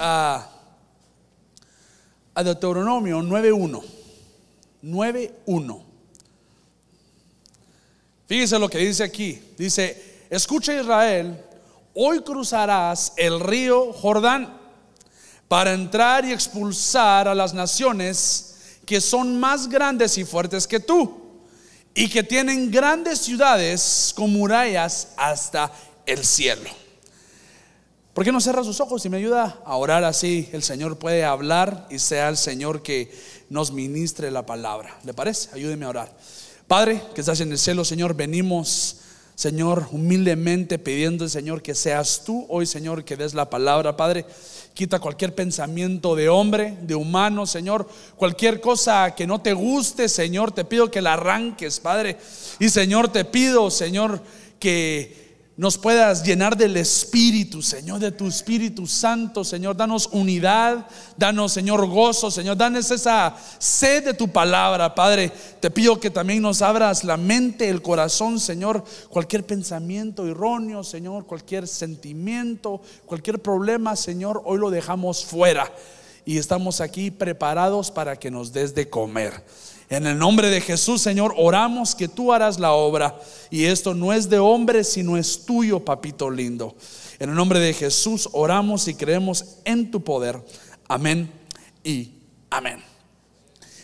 a, a Deuteronomio 9.1. 9.1. Fíjese lo que dice aquí. Dice, escucha Israel, hoy cruzarás el río Jordán para entrar y expulsar a las naciones que son más grandes y fuertes que tú y que tienen grandes ciudades con murallas hasta el cielo. ¿Por qué no cierra sus ojos y me ayuda a orar así? El Señor puede hablar y sea el Señor que nos ministre la palabra. ¿Le parece? Ayúdeme a orar. Padre, que estás en el cielo, Señor, venimos, Señor, humildemente pidiendo, Señor, que seas tú hoy, Señor, que des la palabra, Padre. Quita cualquier pensamiento de hombre, de humano, Señor. Cualquier cosa que no te guste, Señor, te pido que la arranques, Padre. Y Señor, te pido, Señor, que nos puedas llenar del Espíritu, Señor, de tu Espíritu Santo, Señor. Danos unidad, danos, Señor, gozo, Señor. Danos esa sed de tu palabra, Padre. Te pido que también nos abras la mente, el corazón, Señor. Cualquier pensamiento erróneo, Señor, cualquier sentimiento, cualquier problema, Señor, hoy lo dejamos fuera. Y estamos aquí preparados para que nos des de comer. En el nombre de Jesús, Señor, oramos que tú harás la obra. Y esto no es de hombre, sino es tuyo, papito lindo. En el nombre de Jesús oramos y creemos en tu poder. Amén y amén.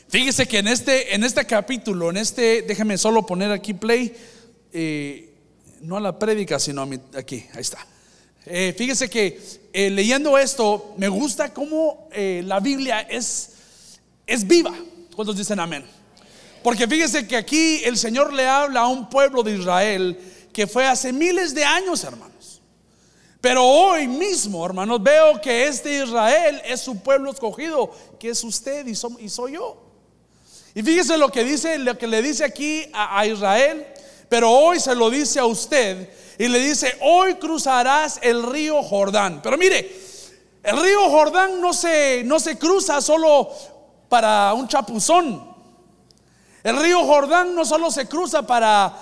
Fíjese que en este, en este capítulo, en este, déjeme solo poner aquí play, eh, no a la prédica, sino a mi, aquí, ahí está. Eh, fíjese que eh, leyendo esto, me gusta cómo la Biblia es, es viva. ¿Cuántos dicen amén? Porque fíjese que aquí el Señor le habla a un pueblo de Israel que fue hace miles de años, hermanos. Pero hoy mismo, hermanos, veo que este Israel es su pueblo escogido, que es usted y, soy yo. Y fíjese lo que dice, lo que le dice aquí a, Israel, pero hoy se lo dice a usted y le dice, hoy cruzarás el río Jordán. Pero mire, el río Jordán no se, no se cruza solo para un chapuzón. El río Jordán no solo se cruza para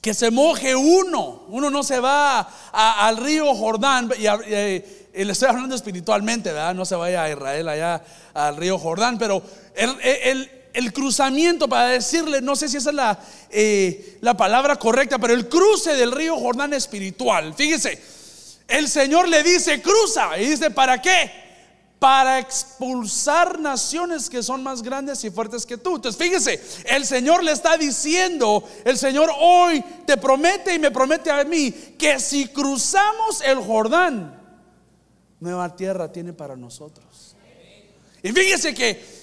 que se moje uno, uno no se va al río Jordán, y, le estoy hablando espiritualmente, ¿verdad? No se vaya a Israel allá al río Jordán, pero el, cruzamiento, para decirle, no sé si esa es la, eh, la palabra correcta, pero el cruce del río Jordán espiritual, fíjese, el Señor le dice, cruza, y dice, ¿para qué? Para expulsar naciones que son más grandes y fuertes que tú. Entonces, fíjese, el Señor le está diciendo, el Señor hoy te promete y me promete a mí que si cruzamos el Jordán, nueva tierra tiene para nosotros. Y fíjese que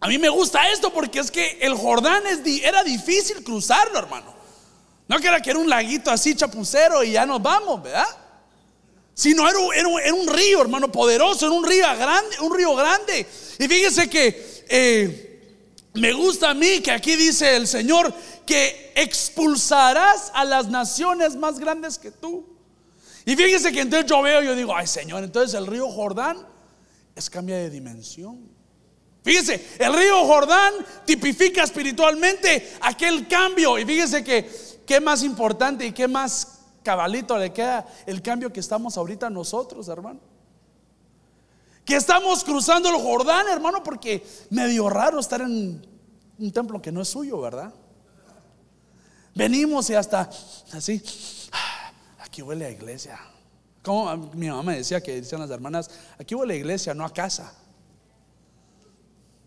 a mí me gusta esto porque es que el Jordán era difícil cruzarlo, hermano. No que era que era un laguito así chapucero y ya nos vamos, ¿verdad? Sino era, era, un río, hermano, poderoso, era un río grande, un río grande. Y fíjese que eh, me gusta a mí que aquí dice el Señor que expulsarás a las naciones más grandes que tú. Y fíjese que entonces yo veo, yo digo, ay Señor, entonces el río Jordán es cambia de dimensión. Fíjese, el río Jordán tipifica espiritualmente aquel cambio. Y fíjese que qué más importante y qué más cabalito le queda el cambio que estamos ahorita nosotros, hermano. Que estamos cruzando el Jordán, hermano, porque medio raro estar en un templo que no es suyo, ¿verdad? Venimos y hasta así, aquí huele a iglesia. Como mi mamá me decía que decían las hermanas, aquí huele a iglesia, no a casa.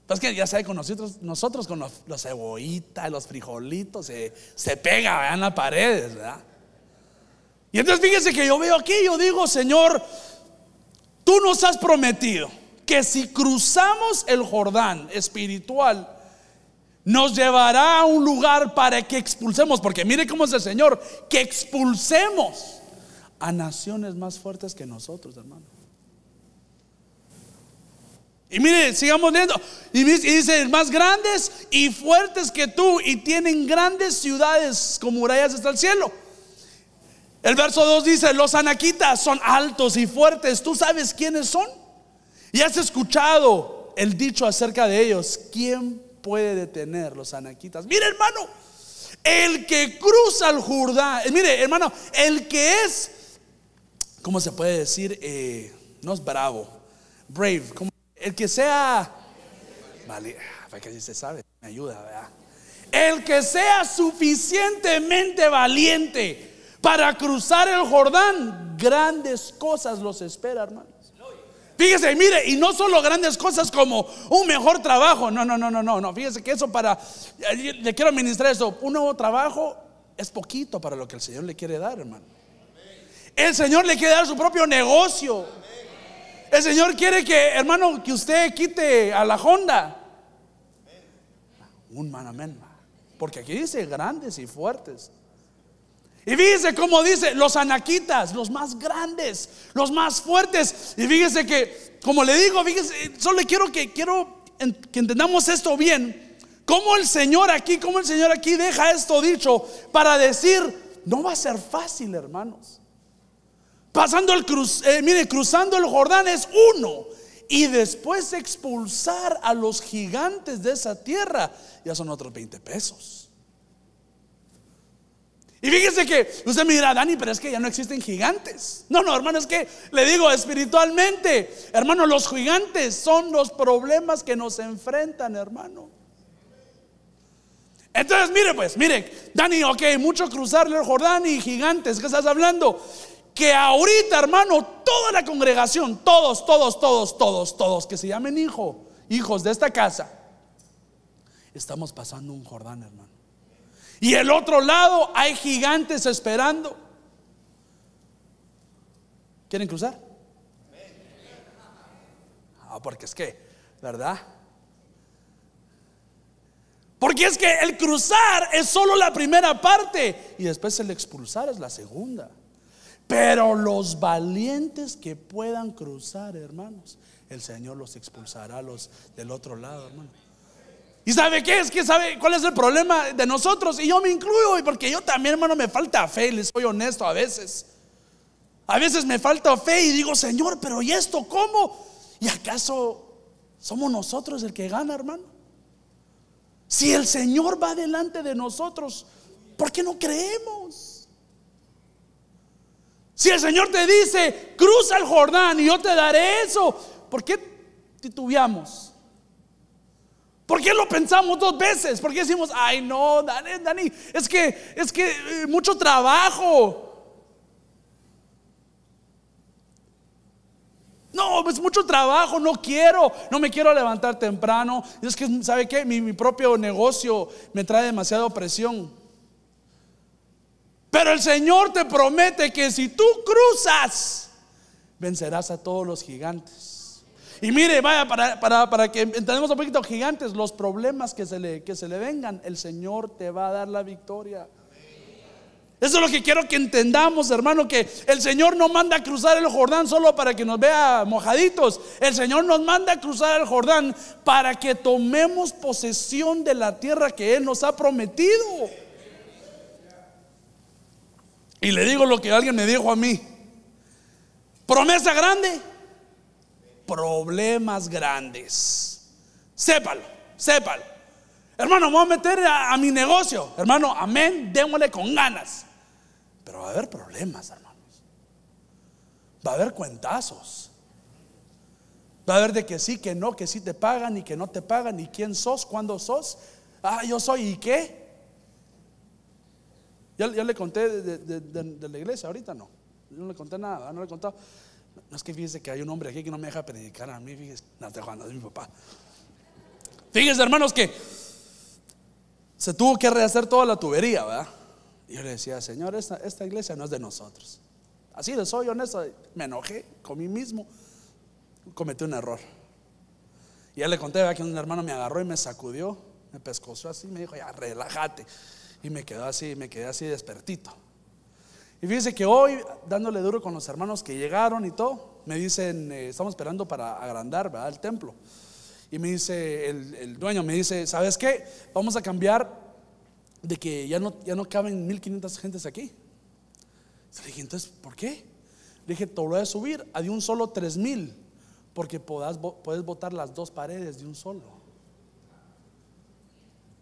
Pues que ya sabe, con nosotros, nosotros con los, los cebollitas, los frijolitos, se, se pega en las paredes, ¿verdad? Y entonces fíjese que yo veo aquí, yo digo, Señor, tú nos has prometido que si cruzamos el Jordán espiritual, nos llevará a un lugar para que expulsemos, porque mire cómo es el Señor, que expulsemos a naciones más fuertes que nosotros, hermano. Y mire, sigamos leyendo. Y dice, más grandes y fuertes que tú, y tienen grandes ciudades como murallas hasta el cielo. El verso 2 dice, los anaquitas son altos y fuertes. ¿Tú sabes quiénes son? Y has escuchado el dicho acerca de ellos. ¿Quién puede detener los anaquitas? Mire hermano, el que cruza el Jordán, eh, mire hermano, el que es ¿cómo se puede decir? Eh, no es bravo, brave, como el que sea, vale, sabe, me ayuda, ¿verdad? El que sea suficientemente valiente para cruzar el Jordán, grandes cosas los espera, hermanos. Fíjese, mire, y no solo grandes cosas como un mejor trabajo, no, no, no, no, no, no, fíjese que eso para, le quiero administrar eso, un nuevo trabajo es poquito para lo que el Señor le quiere dar, hermano. El Señor le quiere dar su propio negocio. El Señor quiere que, hermano, que usted quite a la Honda. Un man, amén. Porque aquí dice grandes y fuertes. Y fíjese cómo dice, los anaquitas, los más grandes, los más fuertes. Y fíjese que, como le digo, fíjese, solo quiero que quiero que entendamos esto bien. Cómo el Señor aquí, cómo el Señor aquí deja esto dicho para decir, no va a ser fácil, hermanos. Pasando el cruz, eh, mire, cruzando el Jordán es uno. Y después expulsar a los gigantes de esa tierra, ya son otros 20 pesos. Y fíjese que usted me dirá, Dani, pero es que ya no existen gigantes. No, no, hermano, es que le digo espiritualmente, hermano, los gigantes son los problemas que nos enfrentan, hermano. Entonces, mire, pues, mire, Dani, ok, mucho cruzarle el Jordán y gigantes, ¿qué estás hablando? Que ahorita, hermano, toda la congregación, todos, todos, todos, todos, todos, que se llamen hijo, hijos de esta casa, estamos pasando un Jordán, hermano. Y el otro lado hay gigantes esperando. ¿Quieren cruzar? Ah, porque es que, ¿verdad? Porque es que el cruzar es solo la primera parte y después el expulsar es la segunda. Pero los valientes que puedan cruzar, hermanos, el Señor los expulsará los del otro lado, hermano. ¿Y sabe qué? Es que sabe cuál es el problema de nosotros. Y yo me incluyo, porque yo también, hermano, me falta fe, les soy honesto a veces. A veces me falta fe y digo, Señor, pero ¿y esto cómo? ¿Y acaso somos nosotros el que gana, hermano? Si el Señor va delante de nosotros, ¿por qué no creemos? Si el Señor te dice, cruza el Jordán y yo te daré eso, ¿por qué titubeamos? ¿Por qué lo pensamos dos veces? ¿Por qué decimos, ay no, Dani, Dani, es que, es que eh, mucho trabajo? No, es mucho trabajo, no quiero, no me quiero levantar temprano. Es que, ¿sabe qué? Mi, mi propio negocio me trae demasiada presión. Pero el Señor te promete que si tú cruzas, vencerás a todos los gigantes. Y mire, vaya, para, para, que entendamos un poquito, gigantes, los problemas que se, le, que se le vengan, el Señor te va a dar la victoria. Eso es lo que quiero que entendamos, hermano, que el Señor no manda a cruzar el Jordán solo para que nos vea mojaditos. El Señor nos manda a cruzar el Jordán para que tomemos posesión de la tierra que Él nos ha prometido. Y le digo lo que alguien me dijo a mí. Promesa grande, problemas grandes. Sépalo, sépalo. Hermano, vamos a meter a, mi negocio. Hermano, amén, démosle con ganas. Pero va a haber problemas, hermanos. Va a haber cuentazos. Va a haber de que sí, que no, que sí te pagan y que no te pagan, y quién sos, cuándo sos. Ah, yo soy, ¿y qué? Ya, le conté de, la iglesia, ahorita no. no le conté nada, no le he contado. No es que fíjese que hay un hombre aquí que no me deja predicar a mí, fíjese, no estoy jugando, es mi papá. Fíjese, hermanos, que se tuvo que rehacer toda la tubería, ¿verdad? Y yo le decía, Señor, esta, esta iglesia no es de nosotros. Así de soy honesto, me enojé con mí mismo, cometí un error. Y ya le conté que un hermano me agarró y me sacudió, me pescoció así, me dijo, ya relájate. Y me quedó así, me quedé así despertito. Y fíjense que hoy, dándole duro con los hermanos que llegaron y todo, me dicen, eh, estamos esperando para agrandar el templo. Y me dice, el, dueño me dice, ¿sabes qué? Vamos a cambiar de que ya no, ya no caben 1500 gentes aquí. Le dije, entonces, ¿por qué? Le dije, te voy a subir a de un solo 3000, porque puedes botar las dos paredes de un solo.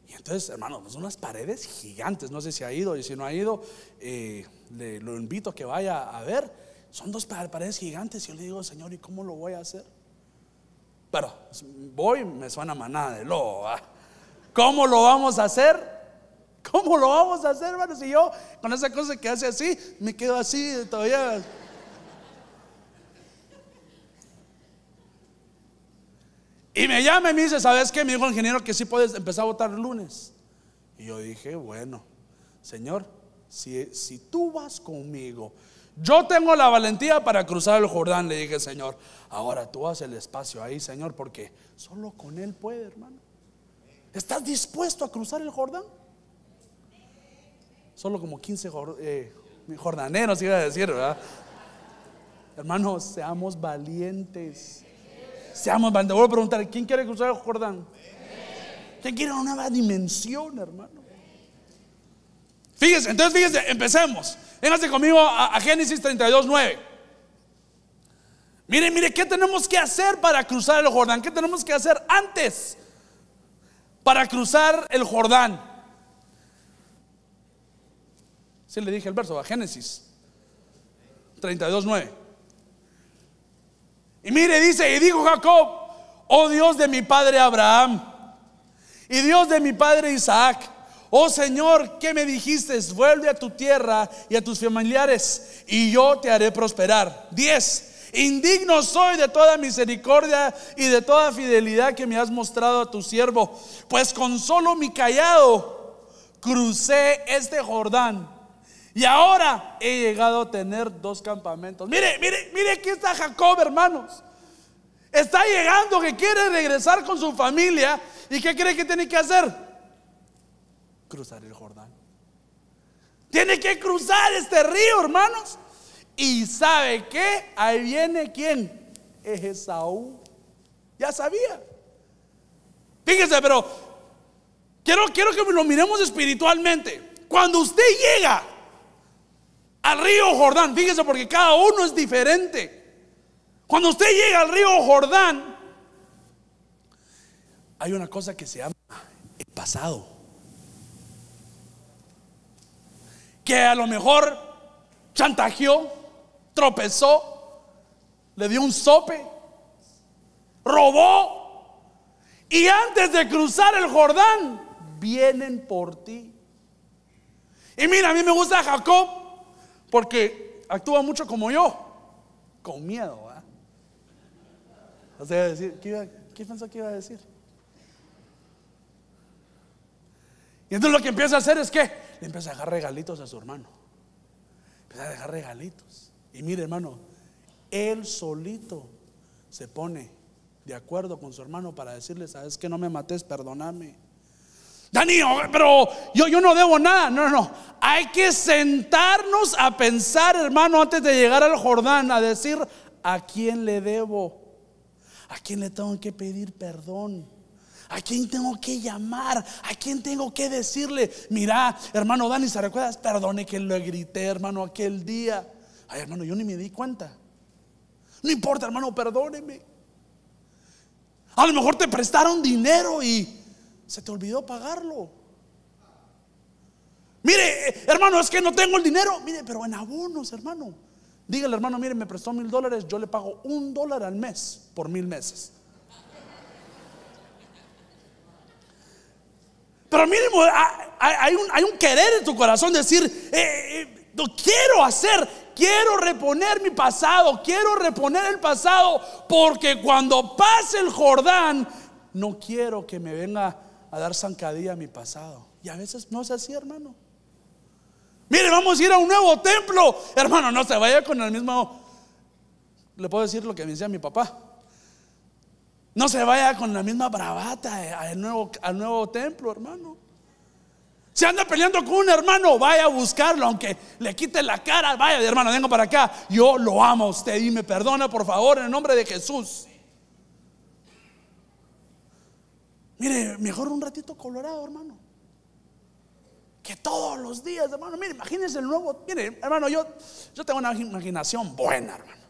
Y entonces, hermano, son unas paredes gigantes. No sé si ha ido y si no ha ido, eh, le, lo invito a que vaya a ver. son dos paredes gigantes. Y yo le digo, Señor, ¿y cómo lo voy a hacer? Pero voy, me suena manada de lobo. ¿Cómo lo vamos a hacer? ¿Cómo lo vamos a hacer, hermano? Si yo con esa cosa que hace así, me quedo así todavía. Y me llama y me dice, ¿sabes qué? Me dijo el ingeniero que sí puedes empezar a votar el lunes. Y yo dije, bueno, Señor, si, tú vas conmigo, yo tengo la valentía para cruzar el Jordán, le dije, Señor. Ahora tú haces el espacio ahí, Señor, porque solo con Él puede, hermano. ¿Estás dispuesto a cruzar el Jordán? Solo como 15 eh, jordaneros iba a decir, ¿verdad? Hermanos, seamos valientes. Seamos valientes. Voy a preguntar, ¿quién quiere cruzar el Jordán? ¿Quién quiere una nueva dimensión, hermano? Entonces fíjense, empecemos. Vénganse conmigo a, a Génesis 32, 9. Mire, mire, ¿qué tenemos que hacer para cruzar el Jordán? ¿Qué tenemos que hacer antes para cruzar el Jordán? Si le dije el verso a Génesis 32, 9. Y mire, dice, y dijo Jacob, oh Dios de mi padre Abraham, y Dios de mi padre Isaac, oh Señor, ¿qué me dijiste? Vuelve a tu tierra y a tus familiares, y yo te haré prosperar. 10. Indigno soy de toda misericordia y de toda fidelidad que me has mostrado a tu siervo, pues con solo mi callado crucé este Jordán. Y ahora he llegado a tener dos campamentos. Mire, mire, mire, aquí está Jacob, hermanos. Está llegando que quiere regresar con su familia. ¿Y qué cree que tiene que hacer? Cruzar el Jordán. Tiene que cruzar este río, hermanos. Y sabe que ahí viene quién? Es Esaú. Ya sabía. Fíjese, pero quiero, quiero que lo miremos espiritualmente. Cuando usted llega al río Jordán, fíjese porque cada uno es diferente. Cuando usted llega al río Jordán, hay una cosa que se llama el pasado. Que a lo mejor chantajeó, tropezó, le dio un sope, robó. Y antes de cruzar el Jordán, vienen por ti. Y mira, a mí me gusta Jacob porque actúa mucho como yo, con miedo. O sea, decir, ¿qué, ¿qué pensó que iba a decir? Y entonces lo que empieza a hacer es que le empieza a dejar regalitos a su hermano. Empieza a dejar regalitos. Y mire, hermano, él solito se pone de acuerdo con su hermano para decirle, sabes que no me mates, perdóname. Dani, pero yo, yo no debo nada. No, no, no. Hay que sentarnos a pensar, hermano, antes de llegar al Jordán, a decir a quién le debo, a quién le tengo que pedir perdón. ¿A quién tengo que llamar? ¿A quién tengo que decirle? Mira, hermano Dani, ¿se recuerdas? Perdone que lo grité, hermano, aquel día. Ay, hermano, yo ni me di cuenta. No importa, hermano, perdóneme. A lo mejor te prestaron dinero y se te olvidó pagarlo. Mire, hermano, es que no tengo el dinero. Mire, pero en abonos, hermano. Dígale, hermano, mire, me prestó mil dólares, yo le pago un dólar al mes por mil meses. Pero hay un, hay un querer en tu corazón decir, eh, eh, no quiero hacer, quiero reponer mi pasado, quiero reponer el pasado, porque cuando pase el Jordán, no quiero que me venga a dar zancadilla a mi pasado. Y a veces no es así, hermano. Mire, vamos a ir a un nuevo templo. Hermano, no se vaya con el mismo. Le puedo decir lo que me decía mi papá. No se vaya con la misma bravata al nuevo, al nuevo templo, hermano. Si anda peleando con un hermano, vaya a buscarlo, aunque le quite la cara. Vaya, hermano, vengo para acá. Yo lo amo a usted y me perdona, por favor, en el nombre de Jesús. Mire, mejor un ratito colorado, hermano. Que todos los días, hermano. Mire, imagínense el nuevo. Mire, hermano, yo, yo tengo una imaginación buena, hermano.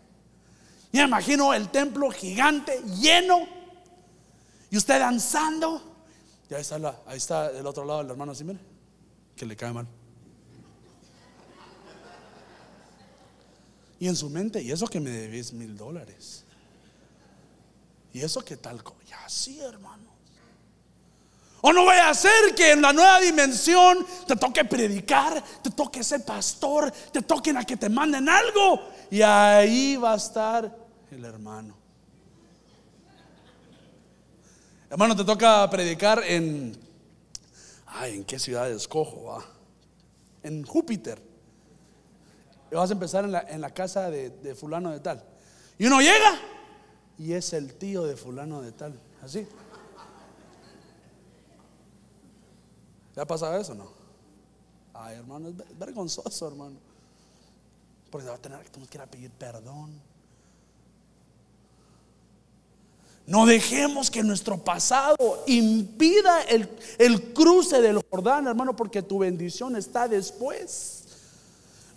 me imagino el templo gigante, lleno. Y usted danzando. Y ahí está, ahí está del otro lado el hermano así, mire que le cae mal. Y en su mente, ¿y eso que me debes mil dólares? ¿Y eso que tal? Ya sí, hermanos. O no vaya a ser que en la nueva dimensión te toque predicar, te toque ser pastor, te toquen a que te manden algo. Y ahí va a estar el hermano. Hermano, te toca predicar en. Ay, ¿en qué ciudad escojo? Va? En Júpiter. Y vas a empezar en la, casa de, de, fulano de tal. Y uno llega y es el tío de fulano de tal. Así. ¿Ya ha pasado eso no? Ay, hermano, es vergonzoso, hermano. Porque va a tener que ir a pedir perdón. No dejemos que nuestro pasado impida el, el, cruce del Jordán, hermano, porque tu bendición está después.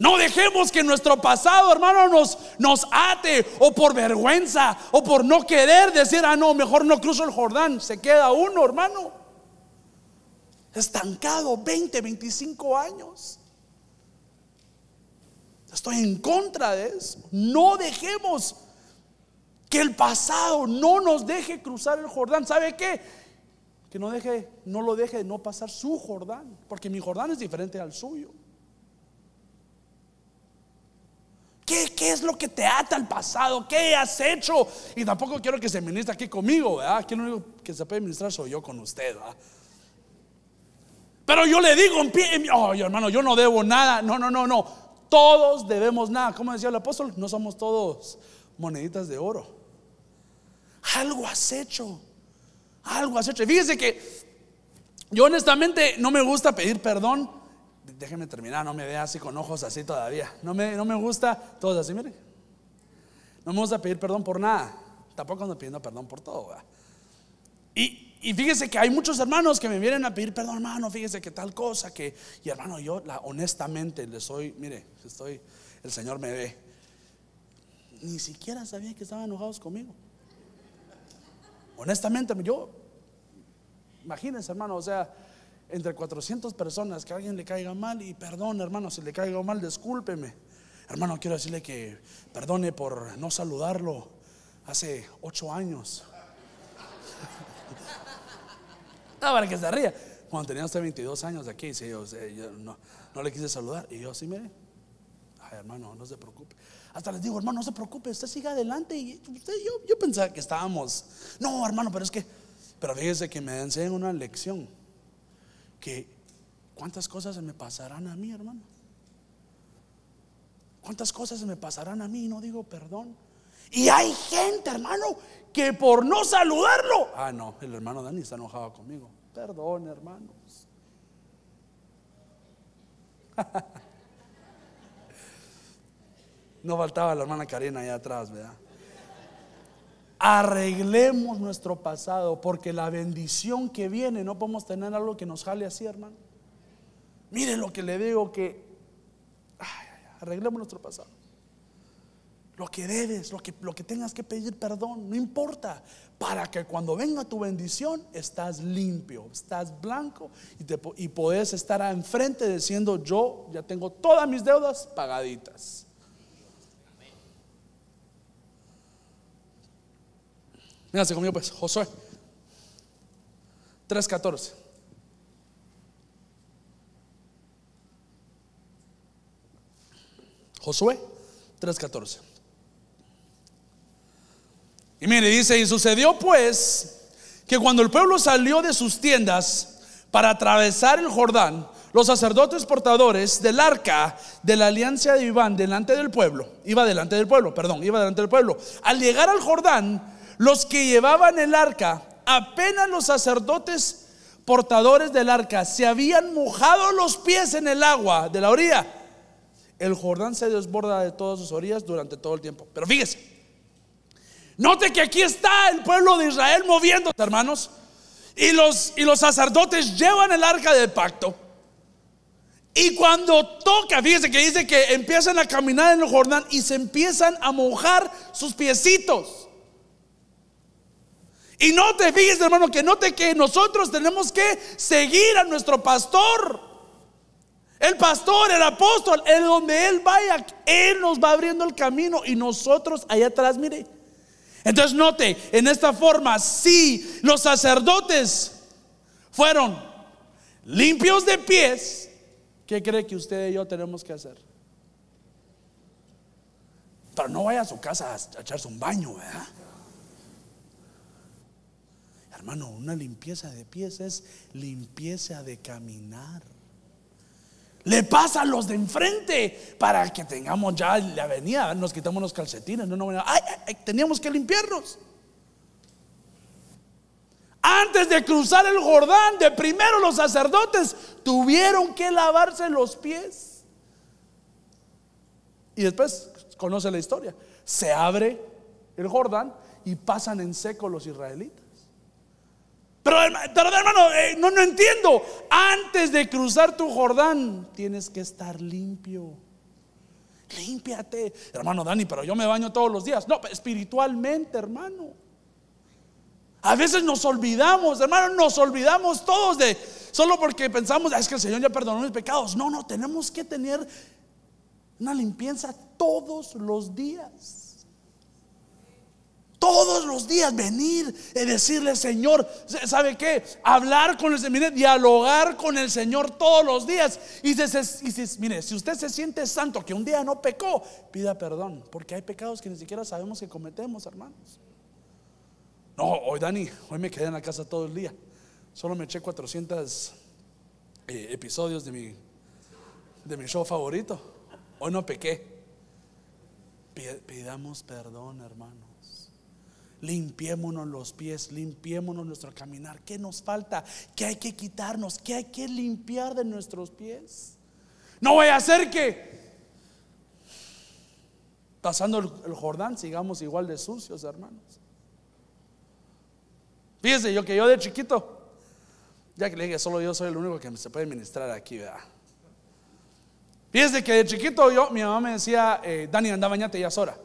No dejemos que nuestro pasado, hermano, nos, nos ate o por vergüenza o por no querer decir, ah, no, mejor no cruzo el Jordán. Se queda uno, hermano. Estancado 20, 25 años. Estoy en contra de eso. No dejemos que el pasado no nos deje cruzar el Jordán. ¿Sabe qué? Que no deje, no lo deje de no pasar su Jordán, porque mi Jordán es diferente al suyo. ¿Qué, es lo que te ata al pasado? ¿Qué has hecho? Y tampoco quiero que se ministre aquí conmigo, ¿verdad? Aquí lo único que se puede ministrar soy yo con usted, ¿verdad? Pero yo le digo oh, hermano, yo no debo nada. No, no, no, no. Todos debemos nada. Como decía el apóstol, no somos todos moneditas de oro. Algo has hecho. Algo has hecho. Fíjese que yo honestamente no me gusta pedir perdón déjeme terminar, no me vea así con ojos así todavía. No me, no me gusta, todos así, mire. No me gusta pedir perdón por nada. Tampoco ando pidiendo perdón por todo. Y, y, fíjese que hay muchos hermanos que me vienen a pedir perdón, hermano. Fíjese que tal cosa que, y hermano, yo honestamente le soy, mire, estoy, el Señor me ve. Ni siquiera sabía que estaban enojados conmigo. Honestamente, yo, imagínense, hermano, o sea, entre 400 personas que a alguien le caiga mal y perdón, hermano, si le caiga mal, discúlpeme. Hermano, quiero decirle que perdone por no saludarlo hace ocho años. Ah, para que se ría. Cuando tenía usted 22 años aquí, yo, no, no, le quise saludar. Y yo, sí, mire, ay, hermano, no se preocupe. Hasta les digo, hermano, no se preocupe, usted siga adelante. Y usted, yo, yo pensaba que estábamos, no, hermano, pero es que, pero fíjese que me enseñan una lección que cuántas cosas se me pasarán a mí, hermano. ¿Cuántas cosas se me pasarán a mí? No digo perdón. Y hay gente, hermano, que por no saludarlo. Ah, no, el hermano Dani está enojado conmigo. Perdón, hermanos. no faltaba la hermana Karina allá atrás, ¿verdad? Arreglemos nuestro pasado, porque la bendición que viene no podemos tener algo que nos jale así, hermano. Miren lo que le digo que arreglemos nuestro pasado. Lo que debes, lo que, lo que tengas que pedir perdón, no importa, para que cuando venga tu bendición estás limpio, estás blanco y, te, y podés estar enfrente diciendo yo ya tengo todas mis deudas pagaditas. Véngase conmigo pues, Josué 3.14. Josué 3.14. Y mire, dice, y sucedió pues que cuando el pueblo salió de sus tiendas para atravesar el Jordán, los sacerdotes portadores del arca de la alianza de Iván delante del pueblo, iba delante del pueblo, perdón, iba delante del pueblo. Al llegar al Jordán, los que llevaban el arca, apenas los sacerdotes portadores del arca se habían mojado los pies en el agua de la orilla, el Jordán se desborda de todas sus orillas durante todo el tiempo. Pero fíjese, note que aquí está el pueblo de Israel moviéndose, hermanos, y los, y los sacerdotes llevan el arca del pacto. Y cuando toca, fíjese que dice que empiezan a caminar en el Jordán y se empiezan a mojar sus piecitos. Y no te fijes, hermano, que note que nosotros tenemos que seguir a nuestro pastor. El pastor, el apóstol, en donde Él vaya, Él nos va abriendo el camino y nosotros allá atrás, mire. Entonces note, en esta forma, si los sacerdotes fueron limpios de pies, ¿qué cree que usted y yo tenemos que hacer? Pero no vaya a su casa a echarse un baño, ¿verdad? Hermano, una limpieza de pies es limpieza de caminar. Le pasa a los de enfrente para que tengamos ya la avenida, nos quitamos los calcetines, no, no, ay, ay, teníamos que limpiarnos. Antes de cruzar el Jordán, de primero los sacerdotes tuvieron que lavarse los pies. Y después conoce la historia. Se abre el Jordán y pasan en seco los israelitas. Pero, hermano, eh, no, no entiendo. Antes de cruzar tu Jordán, tienes que estar limpio. Límpiate. Hermano Dani, pero yo me baño todos los días. No, espiritualmente, hermano. A veces nos olvidamos, hermano, nos olvidamos todos de, solo porque pensamos, ah, es que el Señor ya perdonó mis pecados. No, no, tenemos que tener una limpieza todos los días. Todos los días venir y decirle, Señor, ¿sabe qué? Hablar con el Señor, dialogar con el Señor todos los días. Y si, mire, si usted se siente santo, que un día no pecó, pida perdón, porque hay pecados que ni siquiera sabemos que cometemos, hermanos. No, hoy Dani, hoy me quedé en la casa todo el día. Solo me eché 400 eh, episodios de mi, de mi show favorito. Hoy no pequé. Pidamos perdón, hermano. Limpiémonos los pies, limpiémonos nuestro caminar. ¿Qué nos falta? ¿Qué hay que quitarnos? ¿Qué hay que limpiar de nuestros pies? No voy a hacer que pasando el, Jordán sigamos igual de sucios, hermanos. Fíjese, yo que yo de chiquito, ya que le dije, solo yo soy el único que se puede ministrar aquí, ¿verdad? Fíjese que de chiquito yo, mi mamá me decía, eh, Dani, anda, bañate, ya es hora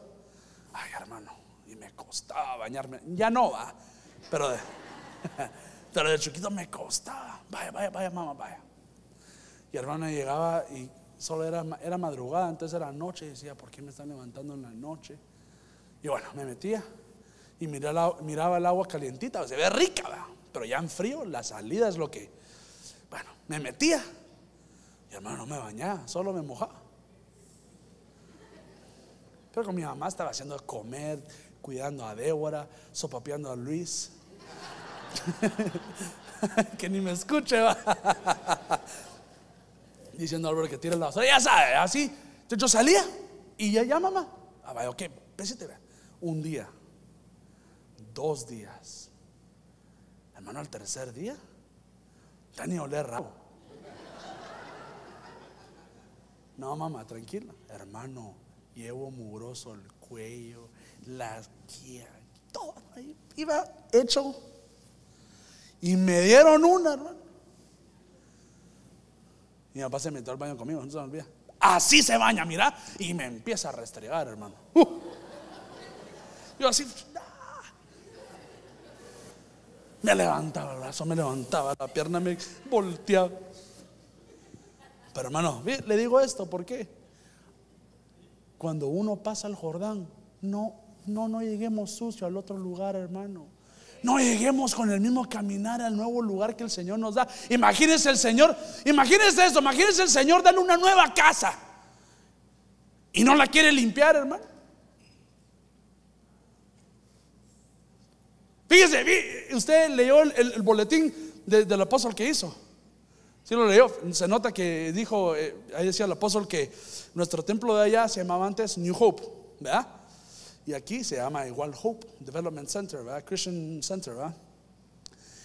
costaba bañarme. Ya no va, pero de, pero de chiquito me costaba. Vaya, vaya, vaya, mamá, vaya. Y hermano llegaba y solo era, era madrugada, entonces era noche. Y decía, ¿por qué me están levantando en la noche? Y bueno, me metía y miraba, miraba el agua calientita, se ve rica, pero ya en frío la salida es lo que. Bueno, me metía y hermano no me bañaba, solo me mojaba. Pero con mi mamá estaba haciendo comer, cuidando a Débora, sopapeando a Luis. que ni me escuche. Diciendo a Álvaro que tire la basura. Ya sabe, así. Entonces yo salía y ya, ya, mamá. Ah, vaya, ok, pésate. Un día, dos días. Hermano, al tercer día, ya ni olé rabo. No, mamá, tranquila. Hermano, llevo mugroso el cuello, la guía, todo ahí iba hecho. Y me dieron una, hermano. Mi papá se metió al baño conmigo, no se me olvida. Así se baña, mira, y me empieza a restregar, hermano. Yo así, ¡ah! me levantaba el brazo, me levantaba la pierna, me volteaba. Pero hermano, le digo esto, ¿por qué? Cuando uno pasa el Jordán, no no, no lleguemos sucio al otro lugar, hermano. No lleguemos con el mismo caminar al nuevo lugar que el Señor nos da. Imagínense el Señor, imagínense eso, imagínense el Señor darle una nueva casa y no la quiere limpiar, hermano. Fíjese, usted leyó el, boletín del apóstol que hizo. Si lo leyó, se nota que dijo, eh, ahí decía el apóstol que nuestro templo de allá se llamaba antes New Hope, ¿verdad? Y aquí se llama igual Hope Development Center, ¿verdad? Christian Center, ¿verdad?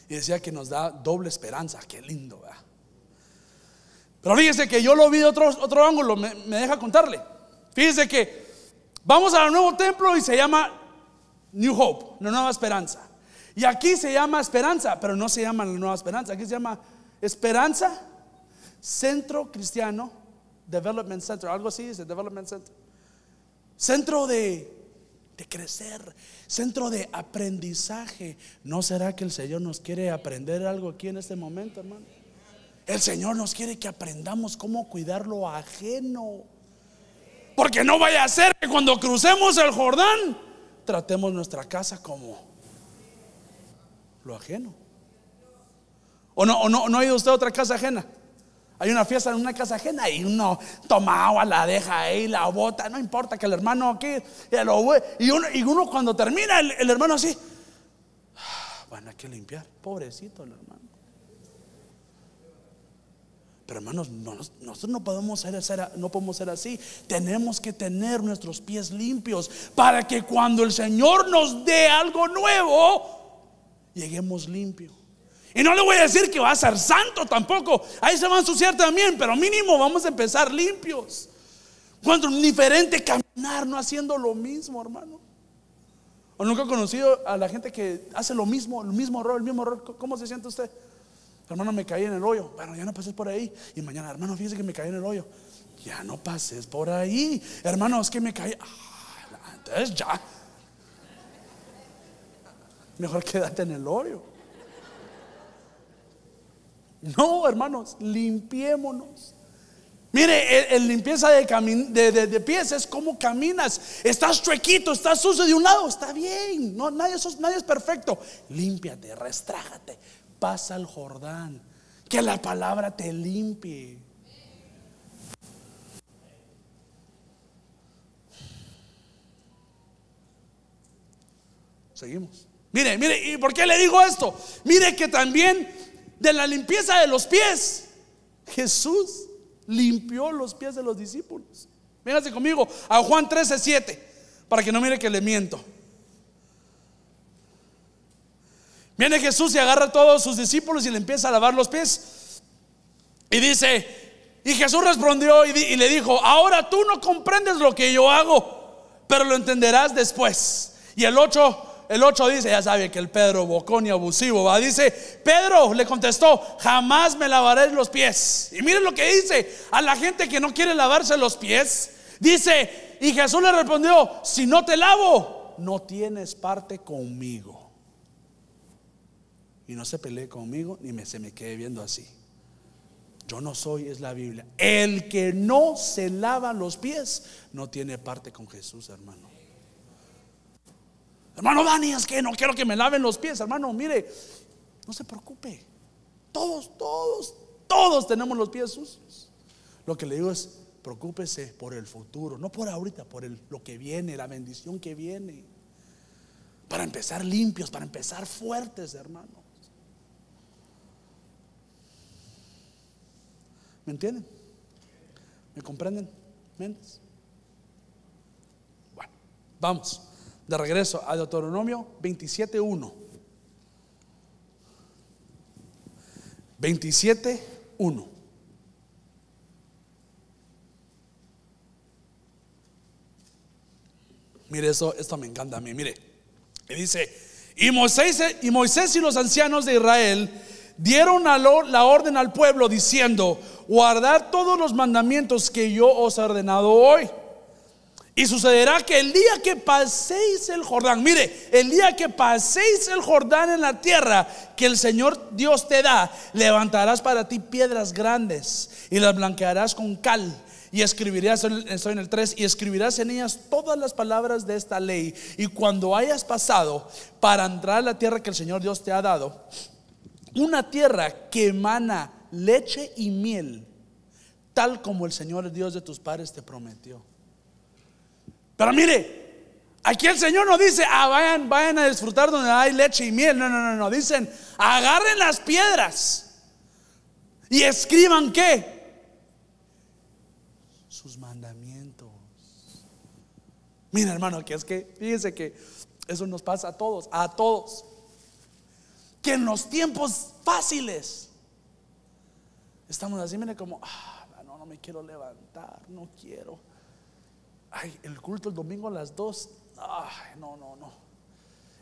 Y decía que nos da doble esperanza. Qué lindo, ¿verdad? Pero fíjese que yo lo vi de otro, otro ángulo, me, deja contarle. Fíjese que vamos al nuevo templo y se llama New Hope, la nueva esperanza. Y aquí se llama esperanza, pero no se llama la nueva esperanza. Aquí se llama esperanza, centro cristiano, development center, algo así dice, development center. Centro de de crecer, centro de aprendizaje. ¿No será que el Señor nos quiere aprender algo aquí en este momento, hermano? El Señor nos quiere que aprendamos cómo cuidar lo ajeno. Porque no vaya a ser que cuando crucemos el Jordán, tratemos nuestra casa como lo ajeno. ¿O no, o no, no ha ido usted a otra casa ajena? Hay una fiesta en una casa ajena y uno toma agua, la deja ahí, la bota, no importa que el hermano aquí, y uno, y uno cuando termina, el, hermano así, ah, van a que limpiar, pobrecito el hermano. Pero hermanos, nosotros no podemos ser, no podemos ser así. Tenemos que tener nuestros pies limpios para que cuando el Señor nos dé algo nuevo, lleguemos limpios. Y no le voy a decir que va a ser santo tampoco. Ahí se va a ensuciar también, pero mínimo vamos a empezar limpios. Cuando diferente caminar, no haciendo lo mismo, hermano. ¿O nunca he conocido a la gente que hace lo mismo, el mismo error, el mismo error? ¿Cómo se siente usted? Hermano, me caí en el hoyo. Bueno, ya no pases por ahí. Y mañana, hermano, fíjese que me caí en el hoyo. Ya no pases por ahí. Hermano, es que me caí. Ah, entonces ya. Mejor quédate en el hoyo. No, hermanos, limpiémonos. Mire, el, limpieza de, de, pies es como caminas. Estás chuequito, estás sucio de un lado, está bien. No, nadie, nadie es perfecto. Límpiate, restrájate, pasa al Jordán. Que la palabra te limpie. Seguimos. Mire, mire, ¿y por qué le digo esto? Mire que también de la limpieza de los pies. Jesús limpió los pies de los discípulos. Véngase conmigo a Juan 13, 7, para que no mire que le miento. Viene Jesús y agarra a todos sus discípulos y le empieza a lavar los pies. Y dice, y Jesús respondió y, le dijo, ahora tú no comprendes lo que yo hago, pero lo entenderás después. Y el 8 el 8 dice, ya sabe que el Pedro bocón y abusivo va. Dice, Pedro le contestó, jamás me lavaré los pies. Y miren lo que dice a la gente que no quiere lavarse los pies. Dice, y Jesús le respondió, si no te lavo, no tienes parte conmigo. Y no se pelee conmigo ni me, se me quede viendo así. Yo no soy, es la Biblia. El que no se lava los pies no tiene parte con Jesús, hermano. Hermano Dani, es que no quiero que me laven los pies. Hermano, mire, no se preocupe. Todos, todos, todos tenemos los pies sucios. Lo que le digo es, preocúpese por el futuro, no por ahorita, por lo que viene, la bendición que viene. Para empezar limpios, para empezar fuertes, hermanos. ¿Me entienden? ¿Me comprenden? ¿Mentes? Bueno, vamos de regreso a Deuteronomio 27.1. 27.1. Mire, eso, esto me encanta a mí. Mire, y dice, y Moisés, y Moisés y los ancianos de Israel dieron la orden al pueblo diciendo, guardar todos los mandamientos que yo os he ordenado hoy y sucederá que el día que paséis el Jordán, mire, el día que paséis el Jordán en la tierra que el Señor Dios te da, levantarás para ti piedras grandes y las blanquearás con cal. Y escribirás, estoy en el 3, y escribirás en ellas todas las palabras de esta ley. Y cuando hayas pasado para entrar a la tierra que el Señor Dios te ha dado, una tierra que emana leche y miel, tal como el Señor Dios de tus padres te prometió. Pero mire, aquí el Señor no dice, ah, vayan, vayan a disfrutar donde hay leche y miel. No, no, no, no. Dicen, agarren las piedras y escriban qué? Sus mandamientos. Mira, hermano, que es que, fíjense que eso nos pasa a todos, a todos. Que en los tiempos fáciles estamos así, mire como, ah, no, no me quiero levantar, no quiero ay, el culto el domingo a las dos, ay, no, no, no.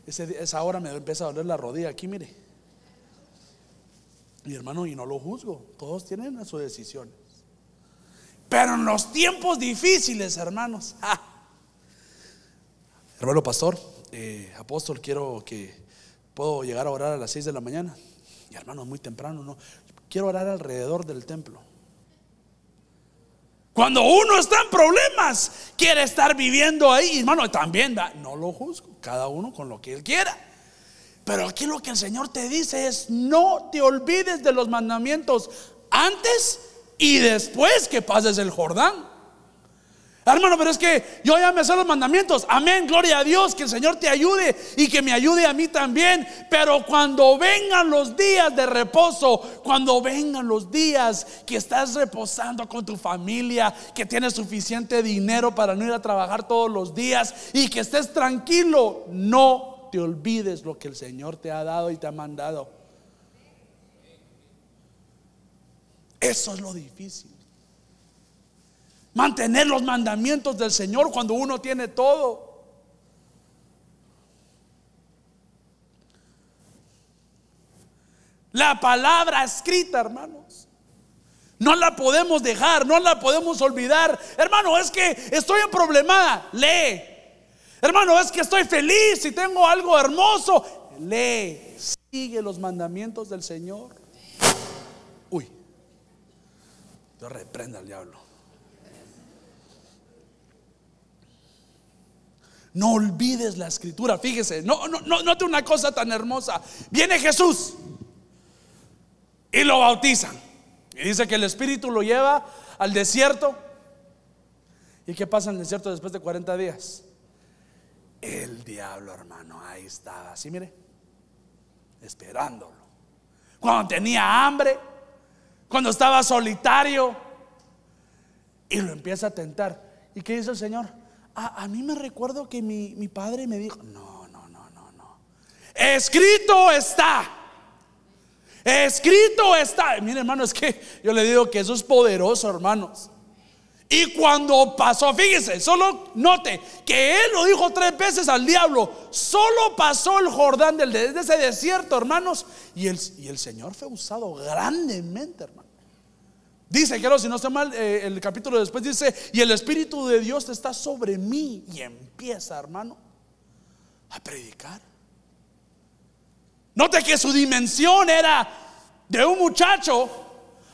esa hora me empieza a doler la rodilla aquí, mire. Mi hermano, y no lo juzgo, todos tienen sus decisiones. Pero en los tiempos difíciles, hermanos, hermano pastor, eh, apóstol, quiero que puedo llegar a orar a las 6 de la mañana. Y hermano, muy temprano, no. quiero orar alrededor del templo. Cuando uno está en problemas, quiere estar viviendo ahí. Hermano, también, no lo juzgo, cada uno con lo que él quiera. Pero aquí lo que el Señor te dice es, no te olvides de los mandamientos antes y después que pases el Jordán. Hermano, pero es que yo ya me sé los mandamientos. Amén, gloria a Dios, que el Señor te ayude y que me ayude a mí también. Pero cuando vengan los días de reposo, cuando vengan los días que estás reposando con tu familia, que tienes suficiente dinero para no ir a trabajar todos los días y que estés tranquilo, no te olvides lo que el Señor te ha dado y te ha mandado. Eso es lo difícil. Mantener los mandamientos del Señor cuando uno tiene todo. La palabra escrita, hermanos. No la podemos dejar, no la podemos olvidar. Hermano, es que estoy en problemada, lee. Hermano, es que estoy feliz y tengo algo hermoso, lee. Sigue los mandamientos del Señor. Uy, Dios reprenda al diablo. No olvides la escritura. Fíjese, no, no, no, note una cosa tan hermosa. Viene Jesús y lo bautizan. Y dice que el Espíritu lo lleva al desierto. ¿Y qué pasa en el desierto después de 40 días? El diablo, hermano, ahí estaba. Así, mire, esperándolo. Cuando tenía hambre, cuando estaba solitario, y lo empieza a tentar. ¿Y qué dice el Señor? A, mí me recuerdo que mi, mi padre me dijo, no, no, no, no, no. Escrito está. Escrito está. Mire, hermano, es que yo le digo que eso es poderoso, hermanos. Y cuando pasó, fíjese, solo note que él lo dijo tres veces al diablo. Solo pasó el Jordán del, de ese desierto, hermanos. Y el, y el Señor fue usado grandemente, hermano. Dice, quiero si no está mal, eh, el capítulo después dice, y el Espíritu de Dios está sobre mí. Y empieza, hermano, a predicar. Note que su dimensión era de un muchacho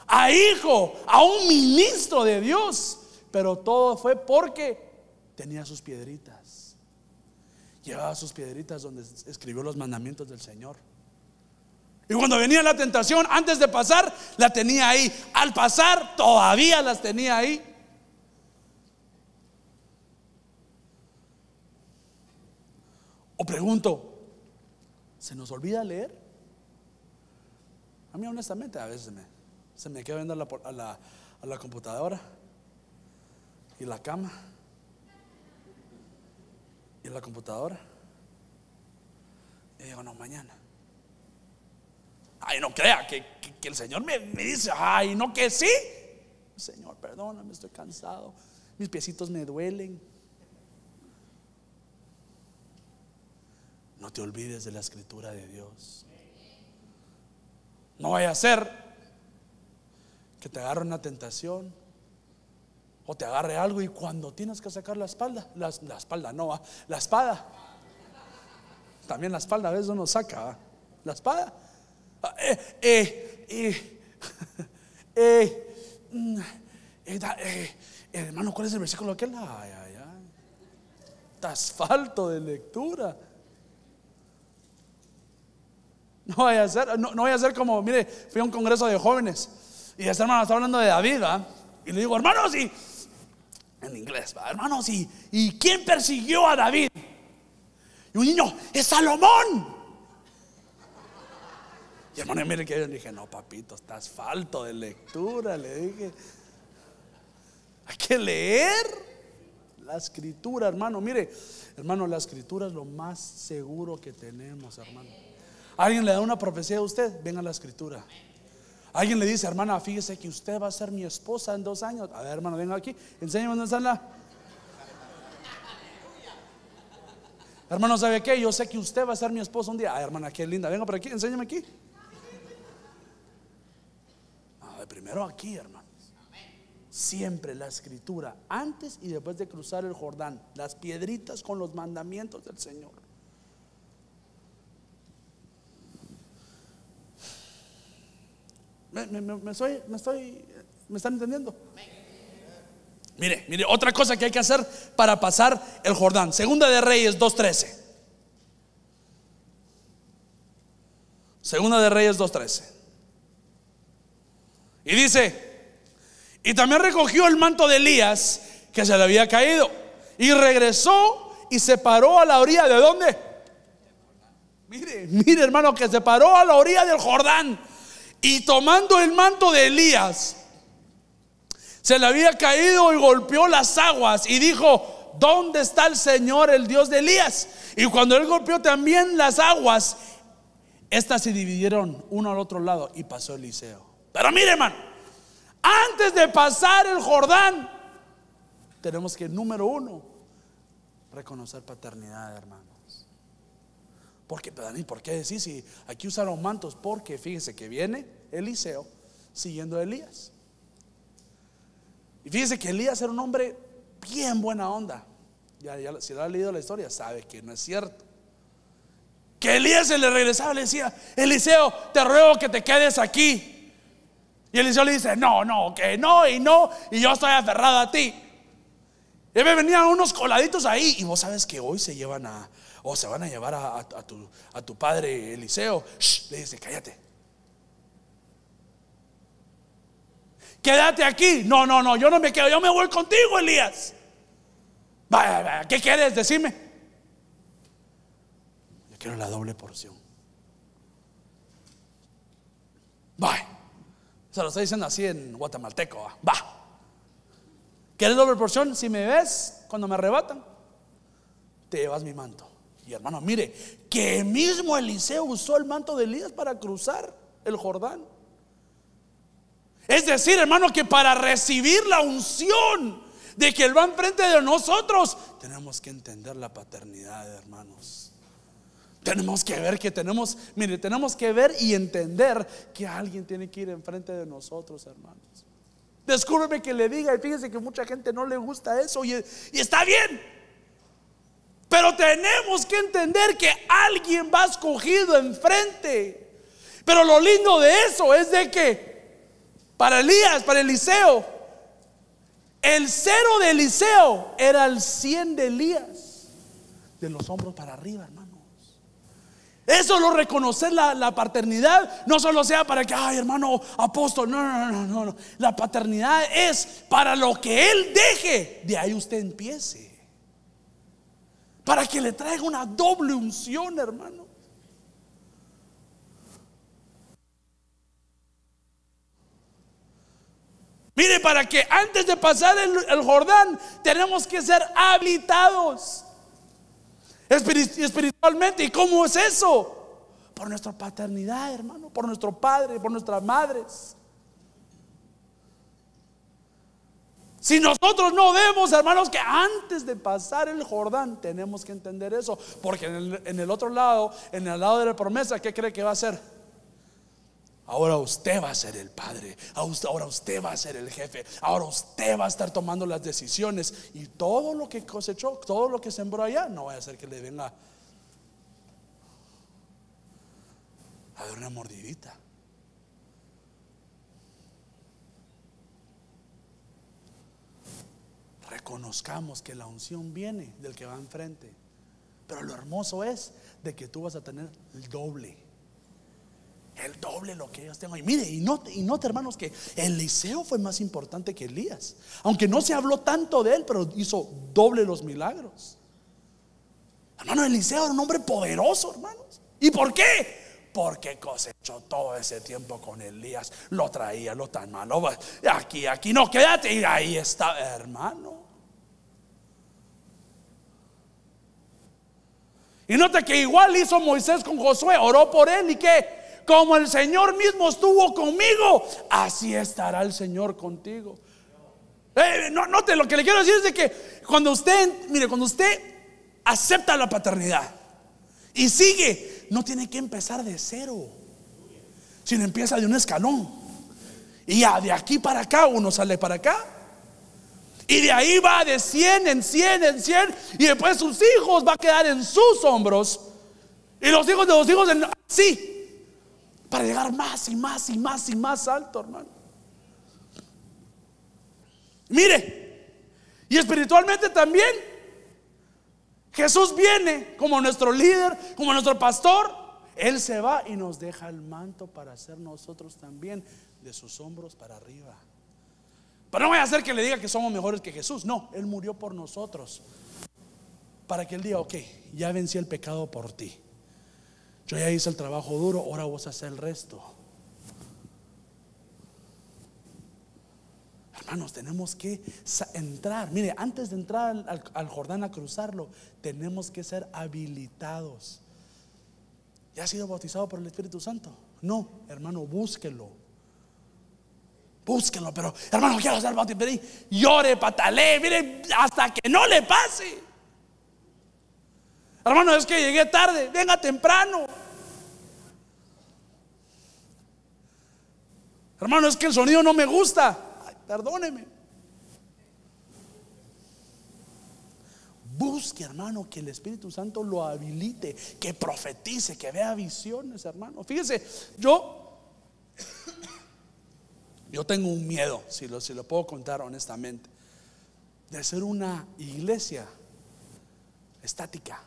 a hijo, a un ministro de Dios. Pero todo fue porque tenía sus piedritas. Llevaba sus piedritas donde escribió los mandamientos del Señor. Y cuando venía la tentación, antes de pasar, la tenía ahí. Al pasar, todavía las tenía ahí. O pregunto, ¿se nos olvida leer? A mí honestamente a veces se me queda viendo a la computadora y la cama y la computadora. Y digo, no, mañana. Ay, no crea que, el Señor me, dice, ay, no que sí. Señor, perdóname, estoy cansado. Mis piecitos me duelen. No te olvides de la escritura de Dios. No vaya a ser que te agarre una tentación o te agarre algo y cuando tienes que sacar la espalda, la, espalda no, la espada. También la espalda a veces uno saca la espada eh, eh, eh, mm, hermano, ¿cuál es el versículo aquel? Ay, ay, ay. Asfalto de lectura. No vaya a ser, no, no vaya a ser como, mire, fui a un congreso de jóvenes y esta hermano está hablando de David, y le digo, hermanos, y en inglés, hermanos, y, y quién persiguió a David? Y un niño, es Salomón. Y hermano, mire que yo dije, no, papito, estás falto de lectura. Le dije, hay que leer la escritura, hermano. Mire, hermano, la escritura es lo más seguro que tenemos, hermano. Alguien le da una profecía a usted, venga a la escritura. Alguien le dice, hermana, fíjese que usted va a ser mi esposa en dos años. A ver, hermano, venga aquí, enséñame dónde está la. Hermano, ¿sabe qué? Yo sé que usted va a ser mi esposa un día. Ay, hermana, qué linda. Venga por aquí, enséñame aquí primero aquí, hermanos. Siempre la escritura, antes y después de cruzar el Jordán, las piedritas con los mandamientos del Señor. ¿Me, me, estoy, ¿Me están entendiendo? Mire, mire, otra cosa que hay que hacer para pasar el Jordán. Segunda de Reyes 2.13. Segunda de Reyes 2.13. Y dice, y también recogió el manto de Elías que se le había caído. Y regresó y se paró a la orilla de dónde? Mire, mire hermano, que se paró a la orilla del Jordán. Y tomando el manto de Elías, se le había caído y golpeó las aguas y dijo, ¿dónde está el Señor, el Dios de Elías? Y cuando él golpeó también las aguas, estas se dividieron uno al otro lado y pasó Eliseo. Pero mire, hermano, antes de pasar el Jordán, tenemos que, número uno, reconocer paternidad, hermanos. Porque, ¿por qué decir si aquí usaron mantos? Porque fíjese que viene Eliseo siguiendo a Elías. Y fíjese que Elías era un hombre bien buena onda. Ya, si lo ha leído la historia, sabe que no es cierto. Que Elías se le regresaba y le decía, Eliseo, te ruego que te quedes aquí. Y Eliseo le dice, no, no, que no y no, y yo estoy aferrado a ti. Y me venían unos coladitos ahí, y vos sabes que hoy se llevan a, o se van a llevar a, tu, a tu, padre Eliseo. le dice, cállate. quédate aquí. No, no, no, yo no me quedo, yo me voy contigo, Elías. Vaya, vaya, ¿qué quieres? Decime. Yo quiero la doble porción. Vaya. Se lo estoy diciendo así en guatemalteco. Va. ¿Quieres doble porción? Si me ves cuando me arrebatan, te llevas mi manto. Y hermano, mire, que mismo Eliseo usó el manto de Elías para cruzar el Jordán. Es decir, hermano, que para recibir la unción de que Él va enfrente de nosotros, tenemos que entender la paternidad, hermanos. Tenemos que ver que tenemos, mire, tenemos que ver y entender que alguien tiene que ir enfrente de nosotros, hermanos. Descúbreme que le diga, y fíjese que mucha gente no le gusta eso, y, y está bien. Pero tenemos que entender que alguien va escogido enfrente. Pero lo lindo de eso es de que para Elías, para Eliseo, el cero de Eliseo era el 100 de Elías, de los hombros para arriba, hermanos. Eso lo reconocer la, paternidad, no solo sea para que, ay hermano apóstol, no, no, no, no, no. La paternidad es para lo que Él deje, de ahí usted empiece. Para que le traiga una doble unción, hermano. Mire, para que antes de pasar el, Jordán tenemos que ser habilitados espiritualmente. ¿Y cómo es eso? Por nuestra paternidad, hermano, por nuestro padre, por nuestras madres. Si nosotros no vemos, hermanos, que antes de pasar el Jordán tenemos que entender eso, porque en el, otro lado, en el lado de la promesa, ¿qué cree que va a ser? Ahora usted va a ser el padre, ahora usted va a ser el jefe, ahora usted va a estar tomando las decisiones. Y todo lo que cosechó, todo lo que sembró allá, no va a ser que le venga a dar una mordidita. Reconozcamos que la unción viene del que va enfrente, pero lo hermoso es de que tú vas a tener el doble el doble lo que ellos tengo. Y mire, y note, y note, hermanos, que Eliseo fue más importante que Elías. Aunque no se habló tanto de él, pero hizo doble los milagros. Hermano, Eliseo era un hombre poderoso, hermanos. ¿Y por qué? Porque cosechó todo ese tiempo con Elías. Lo traía, lo tan malo. Aquí, aquí, no, quédate. Y ahí está, hermano. Y note que igual hizo Moisés con Josué. Oró por él y que como el Señor mismo estuvo conmigo, así estará el Señor contigo. Eh, no, note, lo que le quiero decir es de que cuando usted, mire, cuando usted acepta la paternidad y sigue, no tiene que empezar de cero, sino empieza de un escalón. Y ya de aquí para acá, uno sale para acá. Y de ahí va de 100 en 100 en 100. Y después sus hijos va a quedar en sus hombros. Y los hijos de los hijos en, sí para llegar más y más y más y más alto, hermano. Mire, y espiritualmente también, Jesús viene como nuestro líder, como nuestro pastor. Él se va y nos deja el manto para ser nosotros también de sus hombros para arriba. Pero no voy a hacer que le diga que somos mejores que Jesús. No, Él murió por nosotros. Para que Él diga, ok, ya vencí el pecado por ti. Yo ya hice el trabajo duro, ahora vos haces el resto. Hermanos, tenemos que entrar. Mire, antes de entrar al, Jordán a cruzarlo, tenemos que ser habilitados. ¿Ya ha sido bautizado por el Espíritu Santo? No, hermano, búsquelo. Búsquelo, pero hermano, quiero ser bautizado. Llore, patale, mire, hasta que no le pase. Hermano, es que llegué tarde, venga temprano. Hermano, es que el sonido no me gusta. perdóneme. Busque, hermano, que el Espíritu Santo lo habilite, que profetice, que vea visiones, hermano. Fíjese, yo, yo tengo un miedo, si lo, si lo puedo contar honestamente, de ser una iglesia estática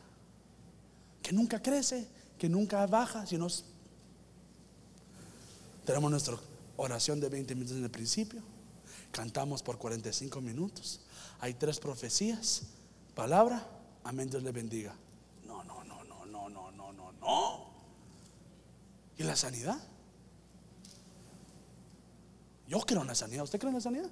que nunca crece, que nunca baja, sino tenemos nuestra oración de 20 minutos en el principio, cantamos por 45 minutos, hay tres profecías, palabra, amén, Dios le bendiga. No, no, no, no, no, no, no, no, no. ¿Y la sanidad? Yo creo en la sanidad, ¿usted cree en la sanidad?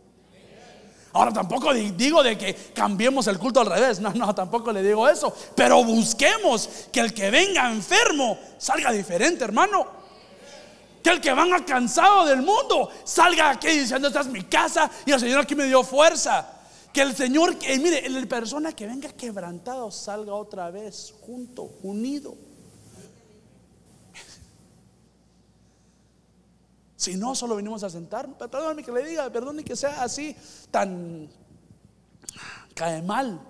Ahora tampoco digo de que cambiemos el culto al revés, no, no, tampoco le digo eso, pero busquemos que el que venga enfermo salga diferente, hermano. Que el que venga cansado del mundo salga aquí diciendo, esta es mi casa y el Señor aquí me dio fuerza. Que el Señor, que, mire, la persona que venga quebrantado salga otra vez junto, unido. Si no, solo venimos a sentarnos. Perdóname que le diga, perdóname que sea así tan cae mal.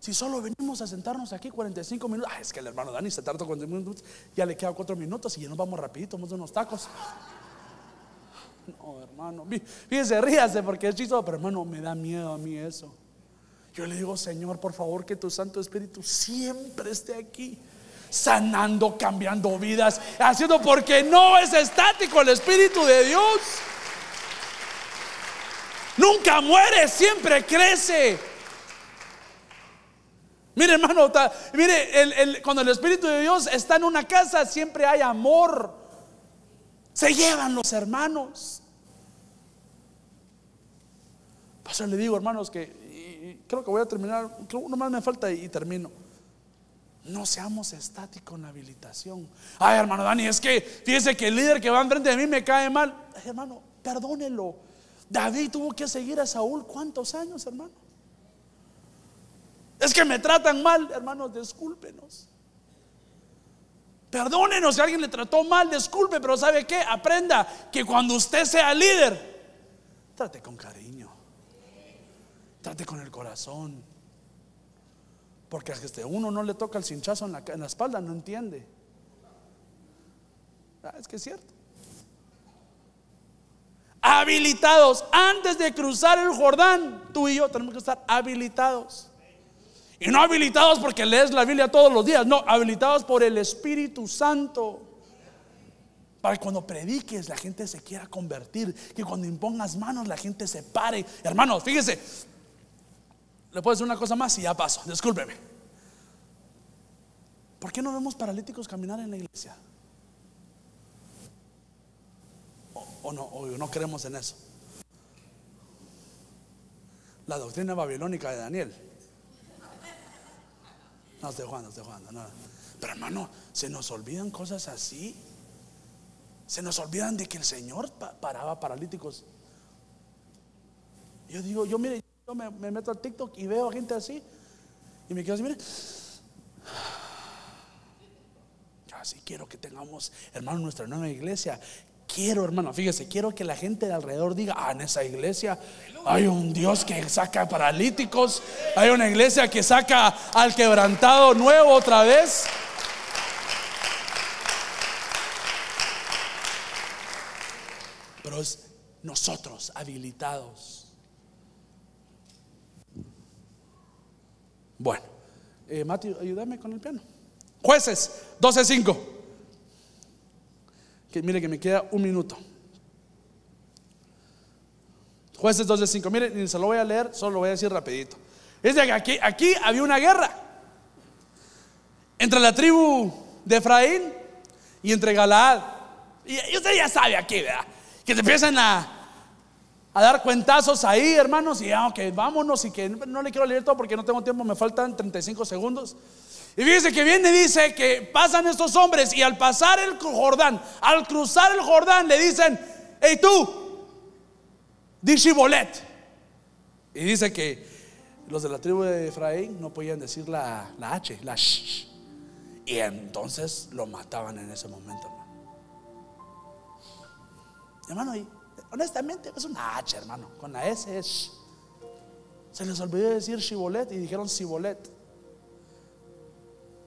Si solo venimos a sentarnos aquí 45 minutos, es que el hermano Dani se tardó 45 minutos, ya le queda 4 minutos y ya nos vamos rapidito, vamos de unos tacos. No, hermano, fíjese, ríase porque es chistoso, pero hermano, me da miedo a mí eso. Yo le digo, Señor, por favor, que tu Santo Espíritu siempre esté aquí sanando, cambiando vidas, haciendo porque no es estático el Espíritu de Dios. Nunca muere, siempre crece. Mire, hermano, mire, cuando el Espíritu de Dios está en una casa, siempre hay amor. Se llevan los hermanos. Pastor, le digo, hermanos, que creo que voy a terminar. Uno más me falta y termino. No seamos estáticos en la habilitación. Ay, hermano Dani, es que fíjese que el líder que va enfrente de mí me cae mal. hermano, perdónelo. David tuvo que seguir a Saúl cuántos años, hermano. Es que me tratan mal, hermanos, discúlpenos. Perdónenos si alguien le trató mal, disculpe, pero ¿sabe qué? Aprenda que cuando usted sea líder, trate con cariño, trate con el corazón. Porque a este uno no le toca el cinchazo en la, espalda, no entiende. Ah, es que es cierto. Habilitados. Antes de cruzar el Jordán, tú y yo tenemos que estar habilitados. Y no habilitados porque lees la Biblia todos los días, no, habilitados por el Espíritu Santo. Para que cuando prediques la gente se quiera convertir, que cuando impongas manos la gente se pare. Hermanos, fíjese, le puedo decir una cosa más y ya paso, discúlpeme. ¿Por qué no vemos paralíticos caminar en la iglesia? O, no, o no creemos en eso. La doctrina babilónica de Daniel. No estoy jugando, estoy jugando. No. Pero hermano, se nos olvidan cosas así. Se nos olvidan de que el Señor paraba paralíticos. Yo digo, yo mire, yo me, meto al TikTok y veo a gente así. Y me quedo así, mire. Yo así quiero que tengamos, hermano, nuestra nueva iglesia quiero, hermano, fíjese, quiero que la gente de alrededor diga, ah, en esa iglesia hay un Dios que saca paralíticos, hay una iglesia que saca al quebrantado nuevo otra vez. pero es nosotros habilitados. Bueno, eh, Mati, ayúdame con el piano. Jueces 12.5. Que mire que me queda un minuto. Jueces 12.5. Mire, ni se lo voy a leer, solo lo voy a decir rapidito. Es que aquí, aquí había una guerra entre la tribu de Efraín y entre Galaad. Y, usted ya sabe aquí, ¿verdad? Que se empiezan a, a dar cuentazos ahí, hermanos, y ya, ok, vámonos, y que no le quiero leer todo porque no tengo tiempo, me faltan 35 segundos. Y fíjese que viene y dice que pasan estos hombres y al pasar el Jordán, al cruzar el Jordán, le dicen, hey tú, di Shibolet. Y dice que los de la tribu de Efraín no podían decir la, la H, la sh. Y entonces lo mataban en ese momento, hermano. y honestamente es una H, hermano. Con la S es. Se les olvidó decir Shibolet y dijeron Sibolet.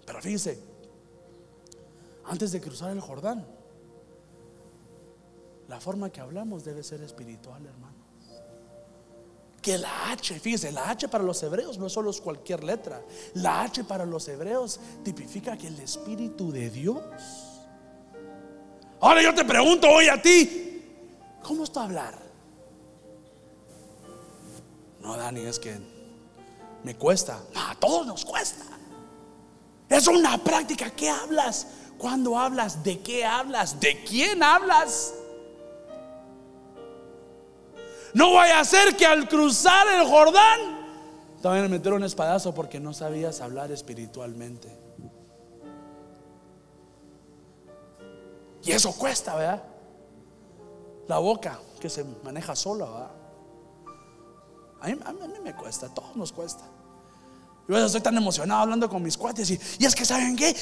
Pero fíjense, antes de cruzar el Jordán, la forma que hablamos debe ser espiritual, hermano. Que la H, fíjense, la H para los hebreos no solo es cualquier letra. La H para los hebreos tipifica que el Espíritu de Dios. Ahora yo te pregunto hoy a ti, ¿cómo es tu hablar? No, Dani, es que me cuesta. a todos nos cuesta. Es una práctica. ¿Qué hablas? ¿Cuándo hablas? ¿De qué hablas? ¿De quién hablas? No vaya a ser que al cruzar el Jordán también me metieron un espadazo porque no sabías hablar espiritualmente. Y eso cuesta, ¿verdad? La boca que se maneja sola, ¿verdad? A mí, a mí me cuesta, a todos nos cuesta. Yo estoy tan emocionado hablando con mis cuates y, y es que saben qué.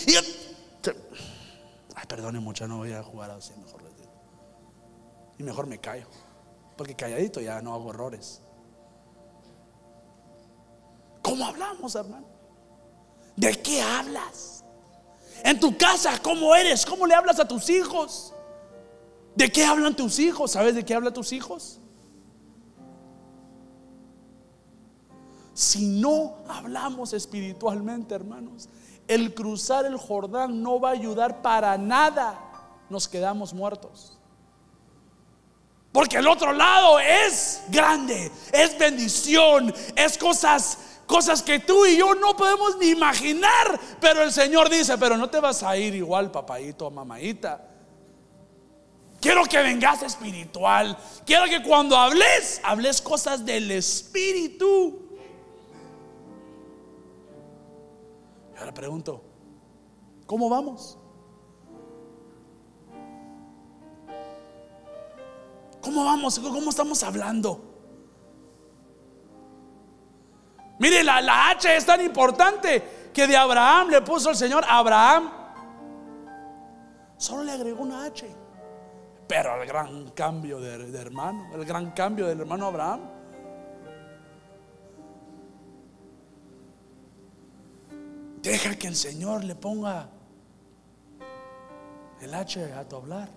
Ay, perdone mucho, no voy a jugar así, mejor les digo. Y mejor me callo. Porque calladito ya no hago errores. ¿Cómo hablamos, hermano? ¿De qué hablas? En tu casa, ¿cómo eres? ¿Cómo le hablas a tus hijos? ¿De qué hablan tus hijos? ¿Sabes de qué hablan tus hijos? Si no hablamos espiritualmente, hermanos, el cruzar el Jordán no va a ayudar para nada. Nos quedamos muertos. Porque el otro lado es grande, es bendición, es cosas, cosas que tú y yo no podemos ni imaginar. Pero el Señor dice, pero no te vas a ir igual, papadito mamadita. Quiero que vengas espiritual. Quiero que cuando hables, hables cosas del Espíritu. Y ahora pregunto, ¿cómo vamos? ¿Cómo vamos? ¿Cómo estamos hablando? Mire, la, H es tan importante que de Abraham le puso el Señor Abraham. Solo le agregó una H. Pero el gran cambio de, hermano, el gran cambio del hermano Abraham. Deja que el Señor le ponga el H a tu hablar.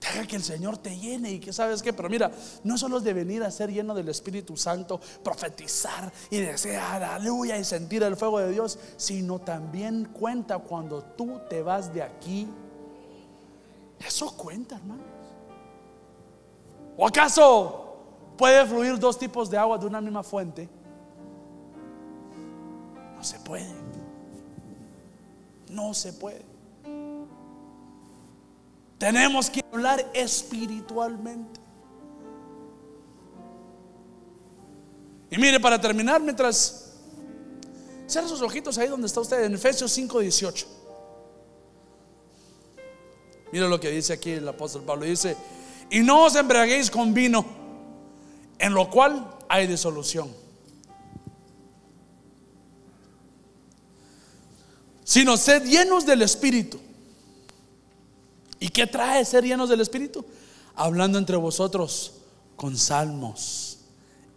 Deja que el Señor te llene y que sabes que, pero mira, no solo es de venir a ser lleno del Espíritu Santo, profetizar y desear aleluya y sentir el fuego de Dios, sino también cuenta cuando tú te vas de aquí. Eso cuenta, hermanos. ¿O acaso puede fluir dos tipos de agua de una misma fuente? No se puede. No se puede. Tenemos que hablar espiritualmente. Y mire, para terminar, mientras cierra sus ojitos ahí donde está usted, en Efesios 5:18. Mire lo que dice aquí el apóstol Pablo: dice, y no os embriaguéis con vino, en lo cual hay disolución, sino sed llenos del Espíritu ¿Y qué trae ser llenos del Espíritu? Hablando entre vosotros con salmos,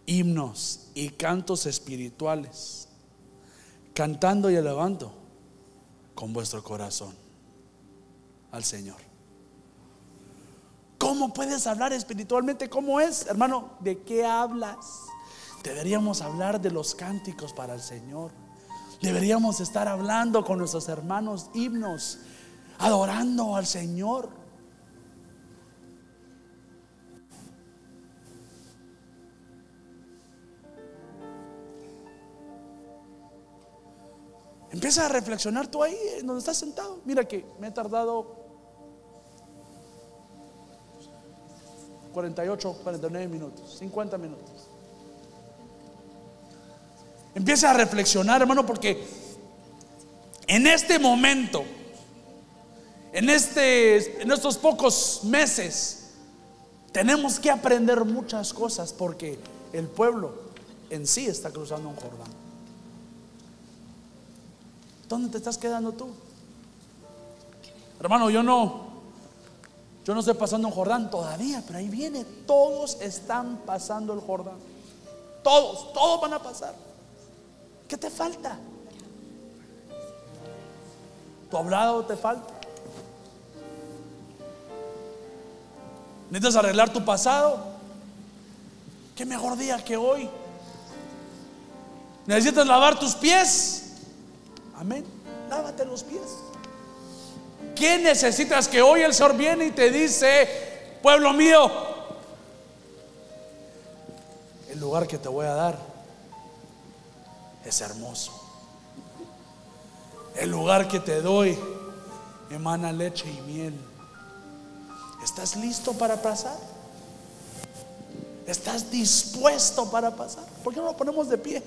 himnos y cantos espirituales, cantando y elevando con vuestro corazón al Señor. ¿Cómo puedes hablar espiritualmente? ¿Cómo es? Hermano, ¿de qué hablas? Deberíamos hablar de los cánticos para el Señor. Deberíamos estar hablando con nuestros hermanos himnos, adorando al Señor. Empieza a reflexionar tú ahí, en donde estás sentado. Mira que me he tardado 48, 49 minutos, 50 minutos. Empieza a reflexionar, hermano, porque en este momento, en, este, en estos pocos meses, tenemos que aprender muchas cosas porque el pueblo en sí está cruzando un Jordán. ¿Dónde te estás quedando tú? Hermano, yo no, yo no estoy pasando un Jordán todavía, pero ahí viene. Todos están pasando el Jordán. Todos, todos van a pasar. ¿Qué te falta? ¿Tu hablado te falta? ¿Necesitas arreglar tu pasado? ¿Qué mejor día que hoy? ¿Necesitas lavar tus pies? Amén. Lávate los pies. ¿Qué necesitas que hoy el Señor viene y te dice, pueblo mío, el lugar que te voy a dar es hermoso. El lugar que te doy emana leche y miel. ¿Estás listo para pasar? ¿Estás dispuesto para pasar? ¿Por qué no lo ponemos de pie?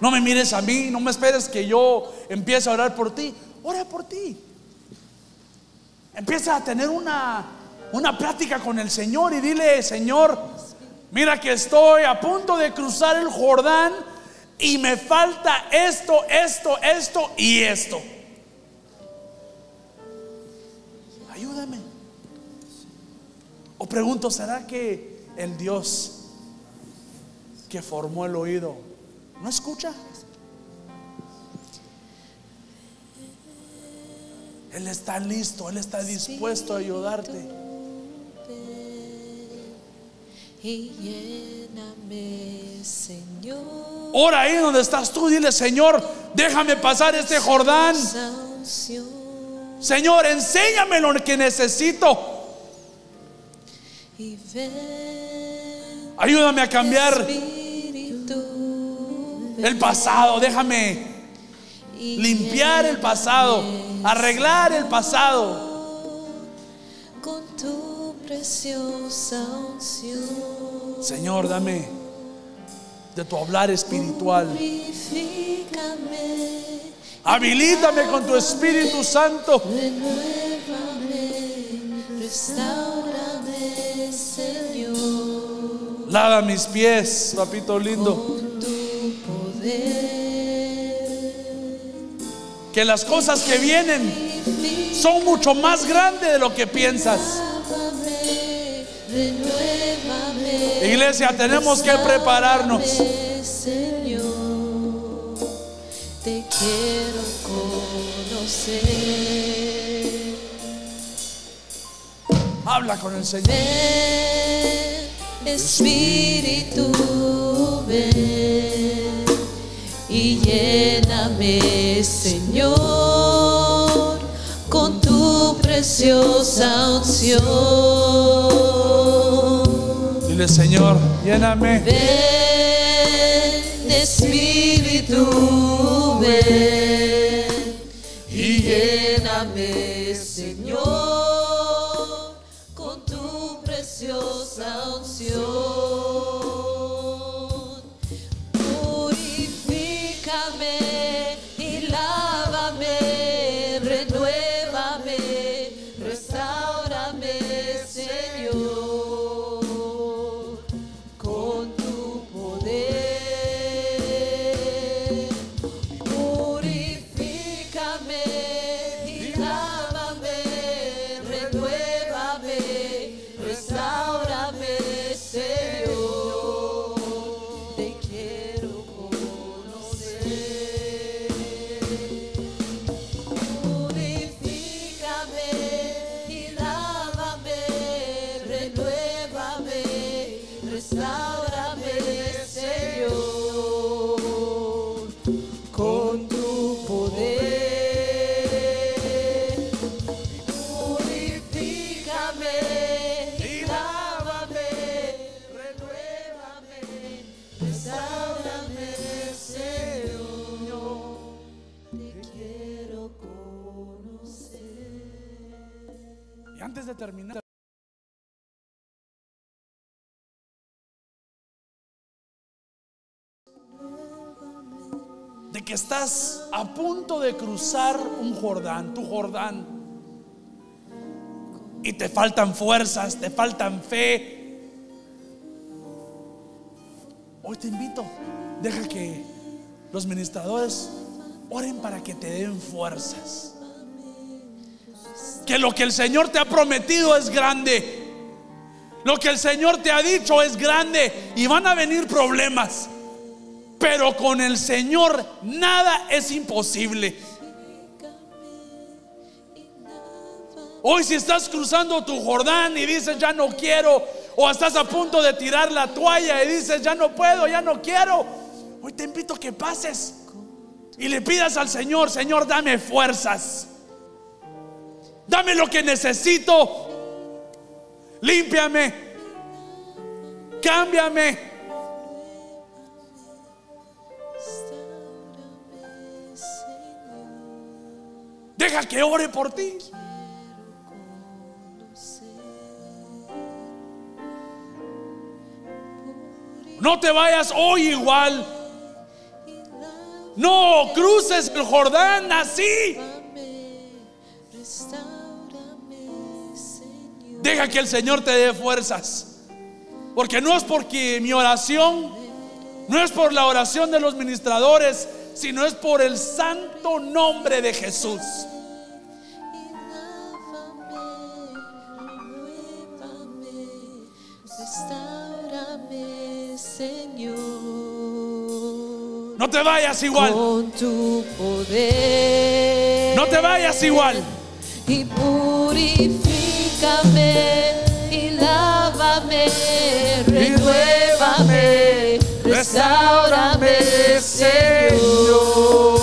No me mires a mí, no me esperes que yo empiece a orar por ti. Ora por ti. Empieza a tener una, una plática con el Señor y dile, Señor, mira que estoy a punto de cruzar el Jordán y me falta esto, esto, esto y esto. Ayúdame. O pregunto, ¿será que el Dios que formó el oído ¿No escucha? Él está listo, Él está dispuesto a ayudarte. Y lléname, Señor. Ora ahí donde estás tú, dile, Señor, déjame pasar este Jordán. Señor, enséñame lo que necesito. Ayúdame a cambiar el pasado, déjame limpiar el pasado, arreglar el pasado. Con tu preciosa unción. Señor, dame de tu hablar espiritual. Habilítame con tu Espíritu Santo. Lava mis pies, papito lindo. Que las cosas que vienen son mucho más grandes de lo que piensas. Iglesia, tenemos que prepararnos. Señor, te quiero conocer. Habla con el Señor. Espíritu, ven y lléname, Señor, con tu preciosa unción. Dile, Señor, lléname. Ven, Espíritu, ven y lléname, estás a punto de cruzar un Jordán, tu Jordán, y te faltan fuerzas, te faltan fe. Hoy te invito, deja que los ministradores oren para que te den fuerzas. Que lo que el Señor te ha prometido es grande. Lo que el Señor te ha dicho es grande y van a venir problemas. Pero con el Señor nada es imposible. Hoy si estás cruzando tu Jordán y dices ya no quiero, o estás a punto de tirar la toalla y dices ya no puedo, ya no quiero, hoy te invito a que pases y le pidas al Señor, Señor, dame fuerzas. Dame lo que necesito. Límpiame. Cámbiame. Deja que ore por ti. No te vayas hoy igual. No cruces el Jordán así. Deja que el Señor te dé fuerzas. Porque no es porque mi oración, no es por la oración de los ministradores, sino es por el santo nombre de Jesús. No te vayas igual. Con tu poder. No te vayas igual. Y purifícame y lávame, renuévame, restaurame, Señor.